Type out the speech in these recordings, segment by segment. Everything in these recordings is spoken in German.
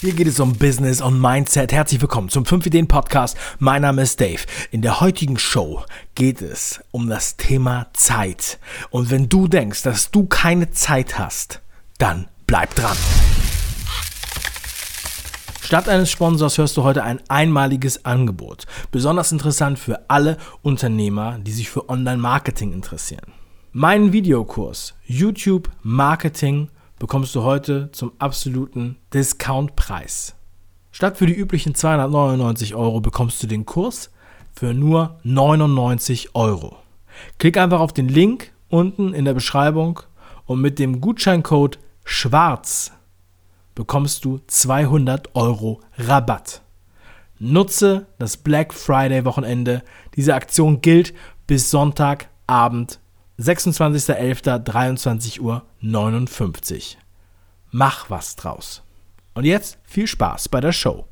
Hier geht es um Business und Mindset. Herzlich willkommen zum 5 Ideen Podcast. Mein Name ist Dave. In der heutigen Show geht es um das Thema Zeit. Und wenn du denkst, dass du keine Zeit hast, dann bleib dran. Statt eines Sponsors hörst du heute ein einmaliges Angebot. Besonders interessant für alle Unternehmer, die sich für Online-Marketing interessieren. Meinen Videokurs YouTube Marketing bekommst du heute zum absoluten Discountpreis. Statt für die üblichen 299 Euro bekommst du den Kurs für nur 99 Euro. Klick einfach auf den Link unten in der Beschreibung und mit dem Gutscheincode SCHWARZ bekommst du 200 Euro Rabatt. Nutze das Black Friday Wochenende. Diese Aktion gilt bis Sonntagabend 26.11.23 Uhr 59. Mach was draus. Und jetzt viel Spaß bei der Show.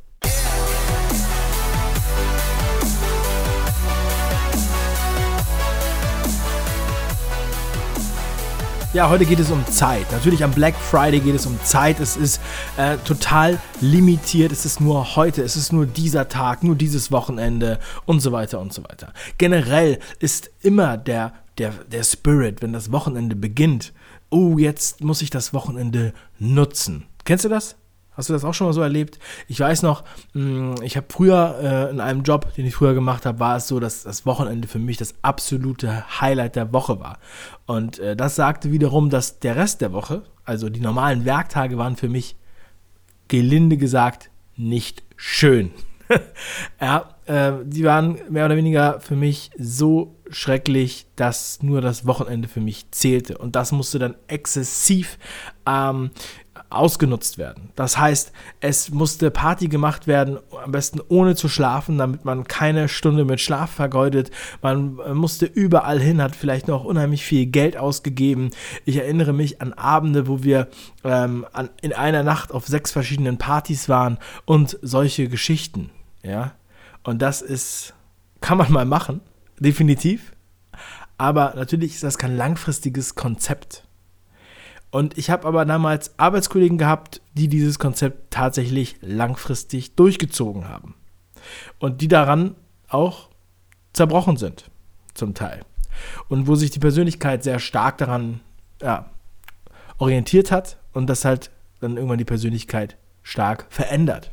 Ja, heute geht es um Zeit. Natürlich am Black Friday geht es um Zeit. Es ist äh, total limitiert. Es ist nur heute. Es ist nur dieser Tag, nur dieses Wochenende und so weiter und so weiter. Generell ist immer der der, der Spirit, wenn das Wochenende beginnt. Oh, jetzt muss ich das Wochenende nutzen. Kennst du das? Hast du das auch schon mal so erlebt? Ich weiß noch, mm, ich habe früher äh, in einem Job, den ich früher gemacht habe, war es so, dass das Wochenende für mich das absolute Highlight der Woche war. Und äh, das sagte wiederum, dass der Rest der Woche, also die normalen Werktage, waren für mich gelinde gesagt nicht schön. ja, äh, die waren mehr oder weniger für mich so schrecklich, dass nur das Wochenende für mich zählte. Und das musste dann exzessiv ähm, ausgenutzt werden. Das heißt, es musste Party gemacht werden, am besten ohne zu schlafen, damit man keine Stunde mit Schlaf vergeudet. Man äh, musste überall hin, hat vielleicht noch unheimlich viel Geld ausgegeben. Ich erinnere mich an Abende, wo wir ähm, an, in einer Nacht auf sechs verschiedenen Partys waren und solche Geschichten. Ja, und das ist, kann man mal machen, definitiv. Aber natürlich ist das kein langfristiges Konzept. Und ich habe aber damals Arbeitskollegen gehabt, die dieses Konzept tatsächlich langfristig durchgezogen haben. Und die daran auch zerbrochen sind, zum Teil. Und wo sich die Persönlichkeit sehr stark daran ja, orientiert hat und das halt dann irgendwann die Persönlichkeit stark verändert.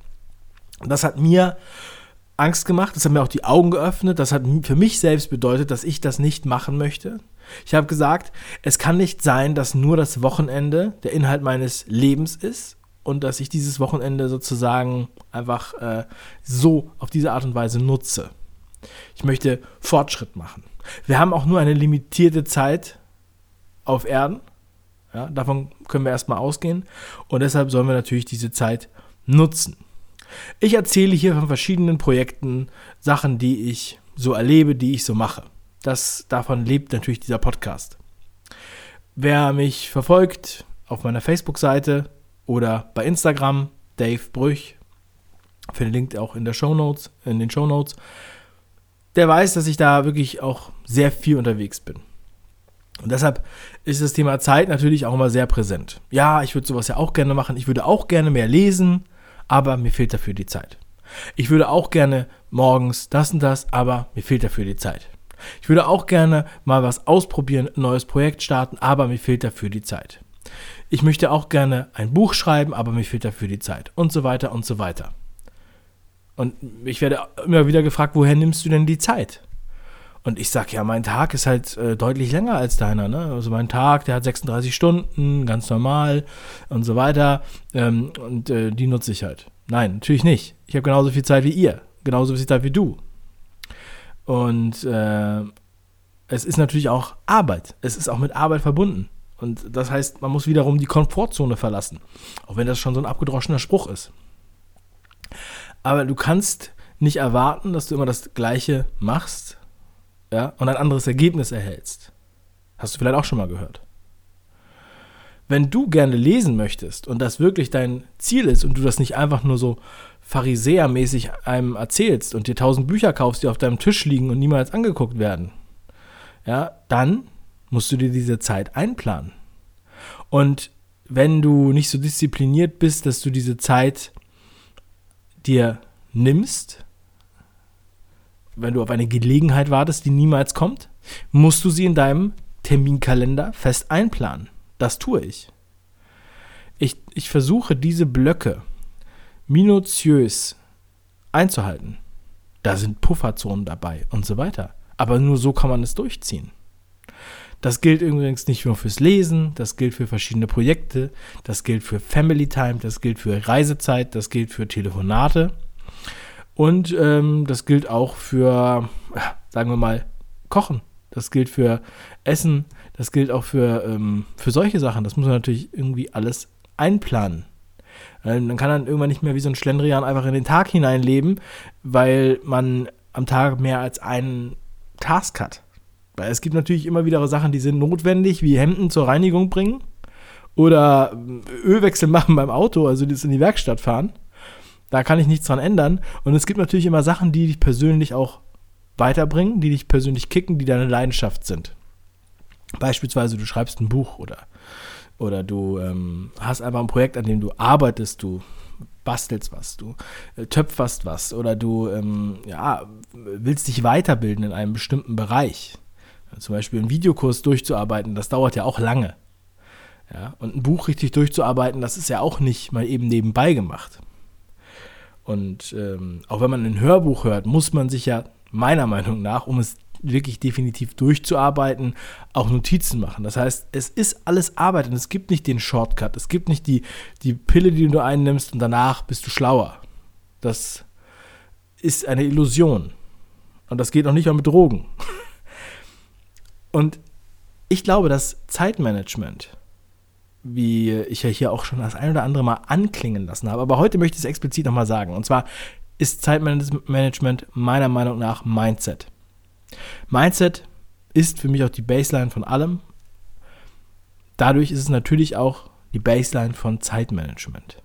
Und das hat mir Angst gemacht, das hat mir auch die Augen geöffnet, das hat für mich selbst bedeutet, dass ich das nicht machen möchte. Ich habe gesagt, es kann nicht sein, dass nur das Wochenende der Inhalt meines Lebens ist und dass ich dieses Wochenende sozusagen einfach äh, so auf diese Art und Weise nutze. Ich möchte Fortschritt machen. Wir haben auch nur eine limitierte Zeit auf Erden. Ja, davon können wir erstmal ausgehen. Und deshalb sollen wir natürlich diese Zeit nutzen. Ich erzähle hier von verschiedenen Projekten, Sachen, die ich so erlebe, die ich so mache. Das, davon lebt natürlich dieser Podcast. Wer mich verfolgt auf meiner Facebook-Seite oder bei Instagram, Dave Brüch, verlinkt auch in der Show in den Show Notes, der weiß, dass ich da wirklich auch sehr viel unterwegs bin. Und deshalb ist das Thema Zeit natürlich auch immer sehr präsent. Ja, ich würde sowas ja auch gerne machen. Ich würde auch gerne mehr lesen aber mir fehlt dafür die Zeit. Ich würde auch gerne morgens das und das, aber mir fehlt dafür die Zeit. Ich würde auch gerne mal was ausprobieren, ein neues Projekt starten, aber mir fehlt dafür die Zeit. Ich möchte auch gerne ein Buch schreiben, aber mir fehlt dafür die Zeit und so weiter und so weiter. Und ich werde immer wieder gefragt, woher nimmst du denn die Zeit? Und ich sage, ja, mein Tag ist halt äh, deutlich länger als deiner. Ne? Also mein Tag, der hat 36 Stunden, ganz normal und so weiter. Ähm, und äh, die nutze ich halt. Nein, natürlich nicht. Ich habe genauso viel Zeit wie ihr. Genauso viel Zeit wie du. Und äh, es ist natürlich auch Arbeit. Es ist auch mit Arbeit verbunden. Und das heißt, man muss wiederum die Komfortzone verlassen. Auch wenn das schon so ein abgedroschener Spruch ist. Aber du kannst nicht erwarten, dass du immer das Gleiche machst ja, und ein anderes Ergebnis erhältst. Hast du vielleicht auch schon mal gehört. Wenn du gerne lesen möchtest und das wirklich dein Ziel ist und du das nicht einfach nur so Pharisäermäßig einem erzählst und dir tausend Bücher kaufst, die auf deinem Tisch liegen und niemals angeguckt werden, ja, dann musst du dir diese Zeit einplanen. Und wenn du nicht so diszipliniert bist, dass du diese Zeit dir nimmst, wenn du auf eine Gelegenheit wartest, die niemals kommt, musst du sie in deinem Terminkalender fest einplanen. Das tue ich. Ich, ich versuche diese Blöcke minutiös einzuhalten. Da sind Pufferzonen dabei und so weiter. Aber nur so kann man es durchziehen. Das gilt übrigens nicht nur fürs Lesen, das gilt für verschiedene Projekte, das gilt für Family Time, das gilt für Reisezeit, das gilt für Telefonate und ähm, das gilt auch für, sagen wir mal, Kochen. Das gilt für Essen, das gilt auch für, ähm, für solche Sachen. Das muss man natürlich irgendwie alles einplanen. Man kann dann irgendwann nicht mehr wie so ein Schlendrian einfach in den Tag hineinleben, weil man am Tag mehr als einen Task hat. Weil es gibt natürlich immer wieder Sachen, die sind notwendig, wie Hemden zur Reinigung bringen oder äh, Ölwechsel machen beim Auto, also das in die Werkstatt fahren. Da kann ich nichts dran ändern. Und es gibt natürlich immer Sachen, die dich persönlich auch weiterbringen, die dich persönlich kicken, die deine Leidenschaft sind. Beispielsweise, du schreibst ein Buch oder, oder du ähm, hast einfach ein Projekt, an dem du arbeitest, du bastelst was, du äh, töpferst was oder du ähm, ja, willst dich weiterbilden in einem bestimmten Bereich. Zum Beispiel einen Videokurs durchzuarbeiten, das dauert ja auch lange. Ja, und ein Buch richtig durchzuarbeiten, das ist ja auch nicht mal eben nebenbei gemacht. Und ähm, auch wenn man ein Hörbuch hört, muss man sich ja meiner Meinung nach, um es wirklich definitiv durchzuarbeiten, auch Notizen machen. Das heißt, es ist alles Arbeit und es gibt nicht den Shortcut. Es gibt nicht die, die Pille, die du einnimmst und danach bist du schlauer. Das ist eine Illusion. Und das geht auch nicht mal mit Drogen. Und ich glaube, dass Zeitmanagement, wie ich ja hier auch schon das ein oder andere Mal anklingen lassen habe, aber heute möchte ich es explizit nochmal sagen. Und zwar ist Zeitmanagement meiner Meinung nach Mindset. Mindset ist für mich auch die Baseline von allem. Dadurch ist es natürlich auch die Baseline von Zeitmanagement.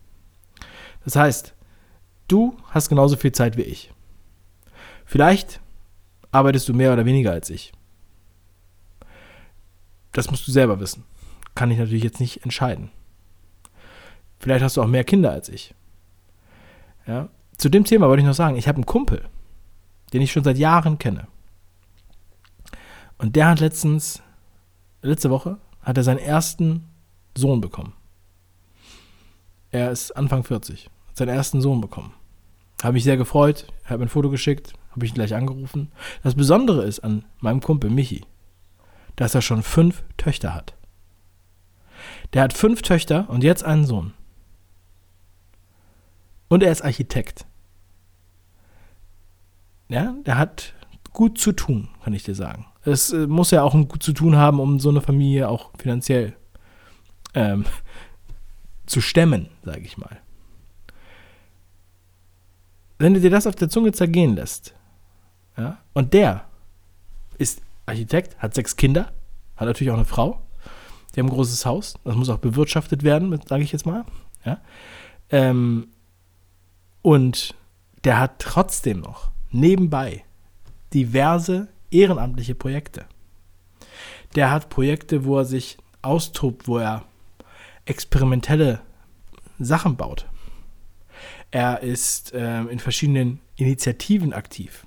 Das heißt, du hast genauso viel Zeit wie ich. Vielleicht arbeitest du mehr oder weniger als ich. Das musst du selber wissen. Kann ich natürlich jetzt nicht entscheiden. Vielleicht hast du auch mehr Kinder als ich. Ja. Zu dem Thema wollte ich noch sagen, ich habe einen Kumpel, den ich schon seit Jahren kenne. Und der hat letztens, letzte Woche, hat er seinen ersten Sohn bekommen. Er ist Anfang 40, hat seinen ersten Sohn bekommen. Habe mich sehr gefreut, habe mir ein Foto geschickt, habe ich ihn gleich angerufen. Das Besondere ist an meinem Kumpel Michi, dass er schon fünf Töchter hat. Der hat fünf Töchter und jetzt einen Sohn. Und er ist Architekt. Ja, der hat gut zu tun, kann ich dir sagen. Es äh, muss ja auch ein gut zu tun haben, um so eine Familie auch finanziell ähm, zu stemmen, sage ich mal. Wenn du dir das auf der Zunge zergehen lässt, ja, und der ist Architekt, hat sechs Kinder, hat natürlich auch eine Frau. Die haben ein großes Haus, das muss auch bewirtschaftet werden, sage ich jetzt mal. Ja. Ähm, und der hat trotzdem noch nebenbei diverse ehrenamtliche Projekte. Der hat Projekte, wo er sich austobt, wo er experimentelle Sachen baut. Er ist äh, in verschiedenen Initiativen aktiv.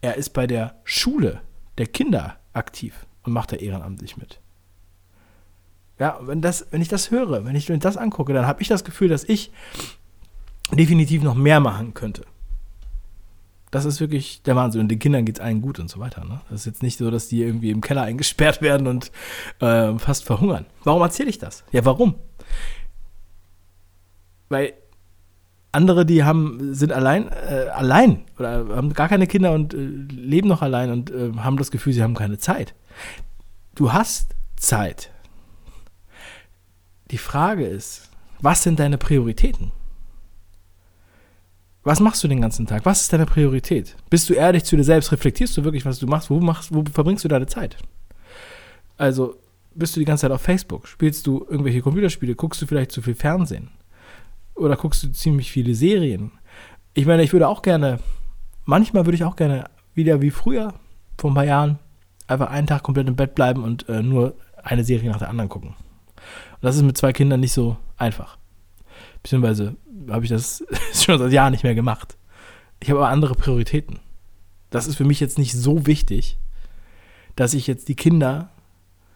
Er ist bei der Schule der Kinder aktiv und macht da ehrenamtlich mit. Ja, wenn, das, wenn ich das höre, wenn ich mir das angucke, dann habe ich das Gefühl, dass ich definitiv noch mehr machen könnte. Das ist wirklich der Wahnsinn. Und den Kindern geht es allen gut und so weiter. Ne? Das ist jetzt nicht so, dass die irgendwie im Keller eingesperrt werden und äh, fast verhungern. Warum erzähle ich das? Ja, warum? Weil andere, die haben, sind allein, äh, allein oder haben gar keine Kinder und äh, leben noch allein und äh, haben das Gefühl, sie haben keine Zeit. Du hast Zeit. Die Frage ist, was sind deine Prioritäten? Was machst du den ganzen Tag? Was ist deine Priorität? Bist du ehrlich zu dir selbst? Reflektierst du wirklich, was du machst? Wo, machst, wo verbringst du deine Zeit? Also, bist du die ganze Zeit auf Facebook? Spielst du irgendwelche Computerspiele? Guckst du vielleicht zu viel Fernsehen? oder guckst du ziemlich viele Serien? Ich meine, ich würde auch gerne, manchmal würde ich auch gerne wieder wie früher, vor ein paar Jahren, einfach einen Tag komplett im Bett bleiben und äh, nur eine Serie nach der anderen gucken. Und das ist mit zwei Kindern nicht so einfach. Beziehungsweise habe ich das schon seit Jahren nicht mehr gemacht. Ich habe aber andere Prioritäten. Das ist für mich jetzt nicht so wichtig, dass ich jetzt die Kinder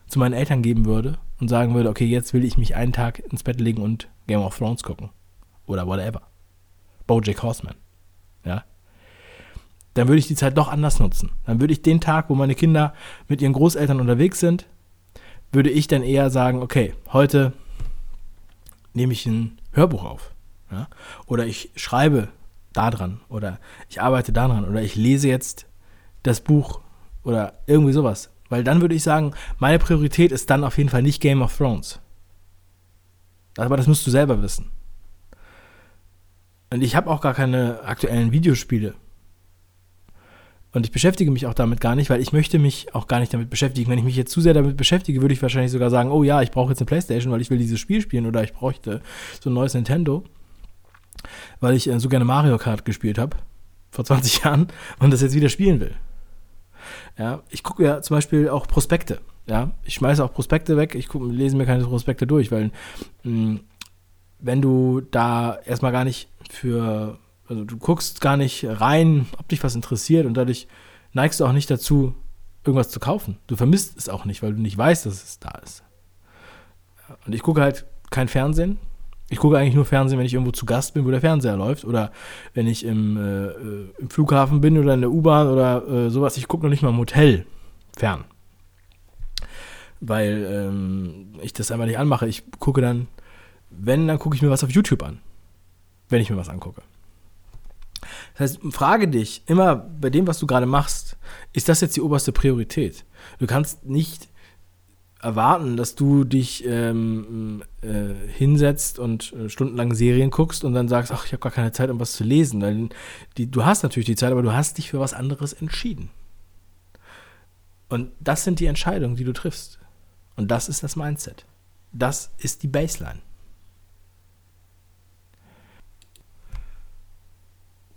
zu meinen Eltern geben würde und sagen würde, okay, jetzt will ich mich einen Tag ins Bett legen und Game of Thrones gucken. Oder whatever. Bojack Horseman. Ja. Dann würde ich die Zeit doch anders nutzen. Dann würde ich den Tag, wo meine Kinder mit ihren Großeltern unterwegs sind, würde ich dann eher sagen, okay, heute nehme ich ein Hörbuch auf. Ja? Oder ich schreibe daran. Oder ich arbeite daran. Oder ich lese jetzt das Buch. Oder irgendwie sowas. Weil dann würde ich sagen, meine Priorität ist dann auf jeden Fall nicht Game of Thrones. Aber das musst du selber wissen. Und ich habe auch gar keine aktuellen Videospiele. Und ich beschäftige mich auch damit gar nicht, weil ich möchte mich auch gar nicht damit beschäftigen. Wenn ich mich jetzt zu sehr damit beschäftige, würde ich wahrscheinlich sogar sagen, oh ja, ich brauche jetzt eine Playstation, weil ich will dieses Spiel spielen oder ich bräuchte so ein neues Nintendo, weil ich äh, so gerne Mario Kart gespielt habe vor 20 Jahren und das jetzt wieder spielen will. Ja, ich gucke ja zum Beispiel auch Prospekte. Ja, ich schmeiße auch Prospekte weg. Ich guck, lese mir keine Prospekte durch, weil mh, hm, wenn du da erstmal gar nicht für, also du guckst gar nicht rein, ob dich was interessiert und dadurch neigst du auch nicht dazu, irgendwas zu kaufen. Du vermisst es auch nicht, weil du nicht weißt, dass es da ist. Und ich gucke halt kein Fernsehen. Ich gucke eigentlich nur Fernsehen, wenn ich irgendwo zu Gast bin, wo der Fernseher läuft. Oder wenn ich im, äh, äh im Flughafen bin oder in der U-Bahn oder äh, sowas. Ich gucke noch nicht mal im Hotel fern. Weil ähm, ich das einfach nicht anmache. Ich gucke dann, wenn, dann gucke ich mir was auf YouTube an wenn ich mir was angucke. Das heißt, frage dich immer bei dem, was du gerade machst, ist das jetzt die oberste Priorität? Du kannst nicht erwarten, dass du dich ähm, äh, hinsetzt und äh, stundenlang Serien guckst und dann sagst, ach, ich habe gar keine Zeit, um was zu lesen. Weil die, du hast natürlich die Zeit, aber du hast dich für was anderes entschieden. Und das sind die Entscheidungen, die du triffst. Und das ist das Mindset. Das ist die Baseline.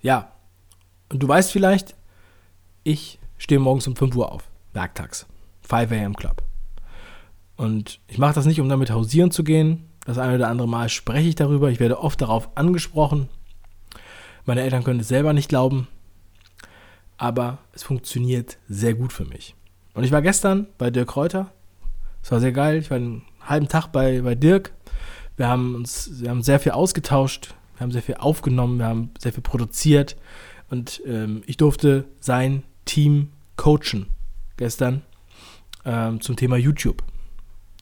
Ja. Und du weißt vielleicht, ich stehe morgens um 5 Uhr auf, werktags. 5 a.m. Club. Und ich mache das nicht, um damit hausieren zu gehen. Das eine oder andere Mal spreche ich darüber. Ich werde oft darauf angesprochen. Meine Eltern können es selber nicht glauben. Aber es funktioniert sehr gut für mich. Und ich war gestern bei Dirk Kräuter. Es war sehr geil. Ich war einen halben Tag bei, bei Dirk. Wir haben uns wir haben sehr viel ausgetauscht. Wir haben sehr viel aufgenommen, wir haben sehr viel produziert und ähm, ich durfte sein Team coachen gestern ähm, zum Thema YouTube,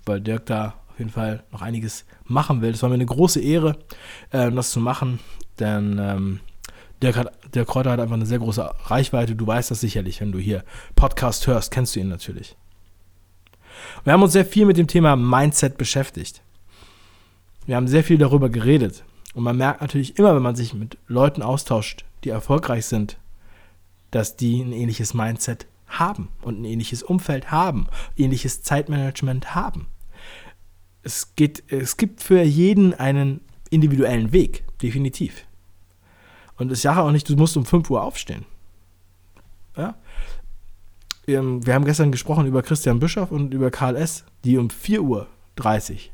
weil Dirk da auf jeden Fall noch einiges machen will. Das war mir eine große Ehre, äh, das zu machen, denn ähm, Dirk, hat, Dirk Kräuter hat einfach eine sehr große Reichweite. Du weißt das sicherlich, wenn du hier Podcast hörst, kennst du ihn natürlich. Wir haben uns sehr viel mit dem Thema Mindset beschäftigt. Wir haben sehr viel darüber geredet. Und man merkt natürlich immer, wenn man sich mit Leuten austauscht, die erfolgreich sind, dass die ein ähnliches Mindset haben und ein ähnliches Umfeld haben, ähnliches Zeitmanagement haben. Es, geht, es gibt für jeden einen individuellen Weg, definitiv. Und ich sage auch nicht, du musst um 5 Uhr aufstehen. Ja? Ähm, wir haben gestern gesprochen über Christian Bischoff und über Karl S., die um 4.30 Uhr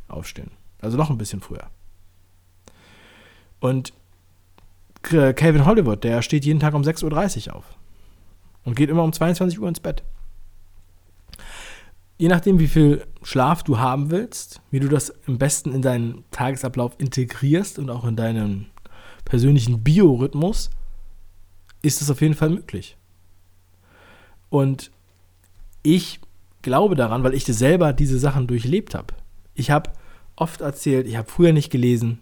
aufstehen. Also noch ein bisschen früher. Und Calvin Hollywood, der steht jeden Tag um 6.30 Uhr auf und geht immer um 22 Uhr ins Bett. Je nachdem, wie viel Schlaf du haben willst, wie du das am besten in deinen Tagesablauf integrierst und auch in deinen persönlichen Biorhythmus, ist es auf jeden Fall möglich. Und ich glaube daran, weil ich selber diese Sachen durchlebt habe. Ich habe oft erzählt, ich habe früher nicht gelesen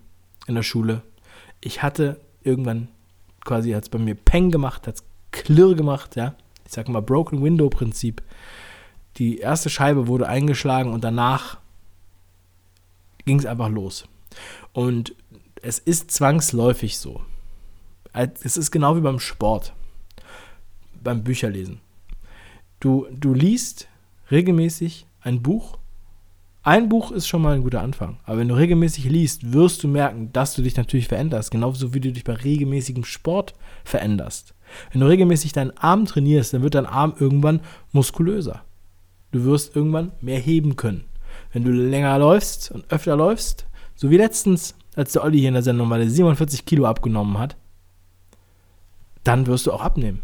in der Schule ich hatte irgendwann quasi, hat es bei mir Peng gemacht, hat es Klirr gemacht, ja. Ich sage mal Broken Window Prinzip. Die erste Scheibe wurde eingeschlagen und danach ging es einfach los. Und es ist zwangsläufig so. Es ist genau wie beim Sport, beim Bücherlesen. Du, du liest regelmäßig ein Buch ein Buch ist schon mal ein guter Anfang. Aber wenn du regelmäßig liest, wirst du merken, dass du dich natürlich veränderst. Genauso wie du dich bei regelmäßigem Sport veränderst. Wenn du regelmäßig deinen Arm trainierst, dann wird dein Arm irgendwann muskulöser. Du wirst irgendwann mehr heben können. Wenn du länger läufst und öfter läufst, so wie letztens als der Olli hier in der Sendung, er 47 Kilo abgenommen hat, dann wirst du auch abnehmen.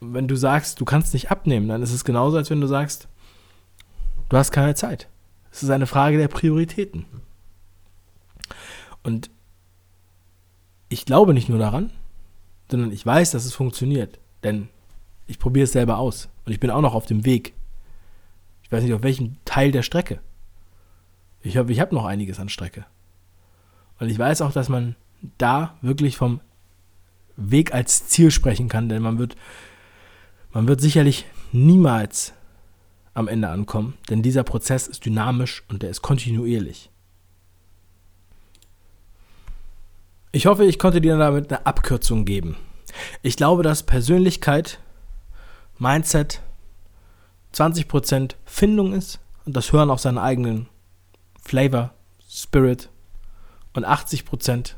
Wenn du sagst, du kannst nicht abnehmen, dann ist es genauso, als wenn du sagst, du hast keine Zeit. Es ist eine Frage der Prioritäten. Und ich glaube nicht nur daran, sondern ich weiß, dass es funktioniert. Denn ich probiere es selber aus. Und ich bin auch noch auf dem Weg. Ich weiß nicht, auf welchem Teil der Strecke. Ich habe ich hab noch einiges an Strecke. Und ich weiß auch, dass man da wirklich vom Weg als Ziel sprechen kann, denn man wird, man wird sicherlich niemals am Ende ankommen, denn dieser Prozess ist dynamisch und der ist kontinuierlich. Ich hoffe, ich konnte dir damit eine Abkürzung geben. Ich glaube, dass Persönlichkeit, Mindset 20% Findung ist und das Hören auf seinen eigenen Flavor, Spirit und 80%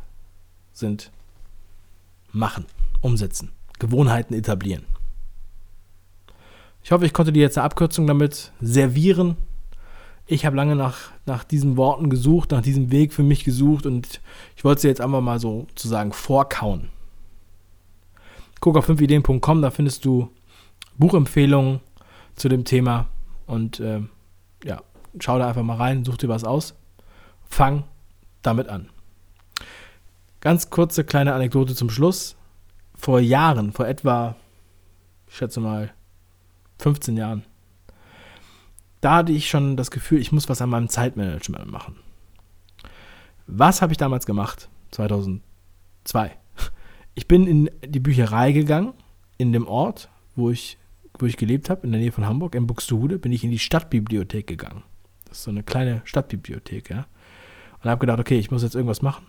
sind machen, umsetzen, Gewohnheiten etablieren. Ich hoffe, ich konnte dir jetzt eine Abkürzung damit servieren. Ich habe lange nach, nach diesen Worten gesucht, nach diesem Weg für mich gesucht und ich wollte sie jetzt einfach mal so sozusagen vorkauen. Guck auf 5ideen.com, da findest du Buchempfehlungen zu dem Thema und äh, ja, schau da einfach mal rein, such dir was aus, fang damit an. Ganz kurze kleine Anekdote zum Schluss. Vor Jahren, vor etwa, ich schätze mal, 15 Jahren, da hatte ich schon das Gefühl, ich muss was an meinem Zeitmanagement machen. Was habe ich damals gemacht? 2002. Ich bin in die Bücherei gegangen, in dem Ort, wo ich, wo ich gelebt habe, in der Nähe von Hamburg, in Buxtehude, bin ich in die Stadtbibliothek gegangen. Das ist so eine kleine Stadtbibliothek, ja. Und habe gedacht, okay, ich muss jetzt irgendwas machen.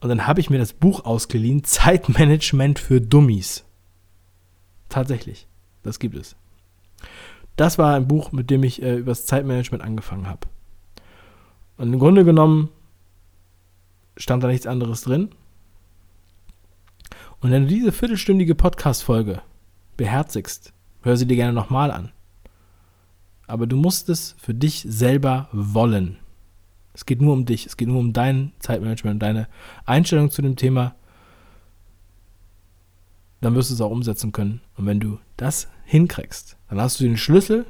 Und dann habe ich mir das Buch ausgeliehen, Zeitmanagement für Dummies. Tatsächlich, das gibt es. Das war ein Buch, mit dem ich äh, über das Zeitmanagement angefangen habe. Und im Grunde genommen stand da nichts anderes drin. Und wenn du diese viertelstündige Podcast-Folge beherzigst, hör sie dir gerne nochmal an. Aber du musst es für dich selber wollen. Es geht nur um dich, es geht nur um dein Zeitmanagement, deine Einstellung zu dem Thema. Dann wirst du es auch umsetzen können. Und wenn du das hinkriegst, dann hast du den Schlüssel,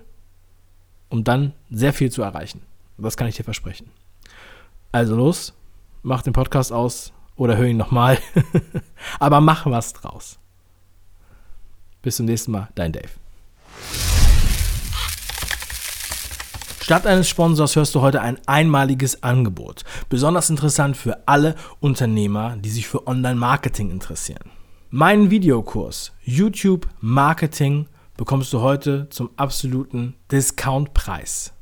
um dann sehr viel zu erreichen. Das kann ich dir versprechen. Also los, mach den Podcast aus oder hör ihn nochmal. Aber mach was draus. Bis zum nächsten Mal, dein Dave. Statt eines Sponsors hörst du heute ein einmaliges Angebot. Besonders interessant für alle Unternehmer, die sich für Online-Marketing interessieren. Meinen Videokurs YouTube Marketing bekommst du heute zum absoluten Discountpreis.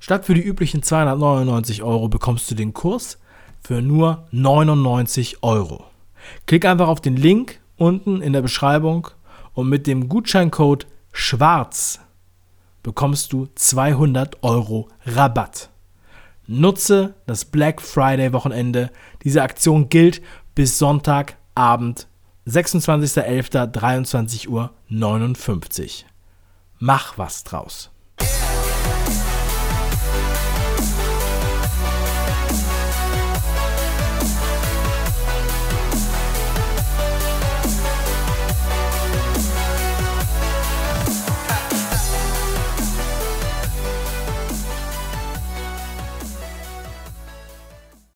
Statt für die üblichen 299 Euro bekommst du den Kurs für nur 99 Euro. Klick einfach auf den Link unten in der Beschreibung und mit dem Gutscheincode SCHWARZ bekommst du 200 Euro Rabatt. Nutze das Black Friday Wochenende. Diese Aktion gilt bis Sonntagabend, 26.11.23 Uhr. Mach was draus.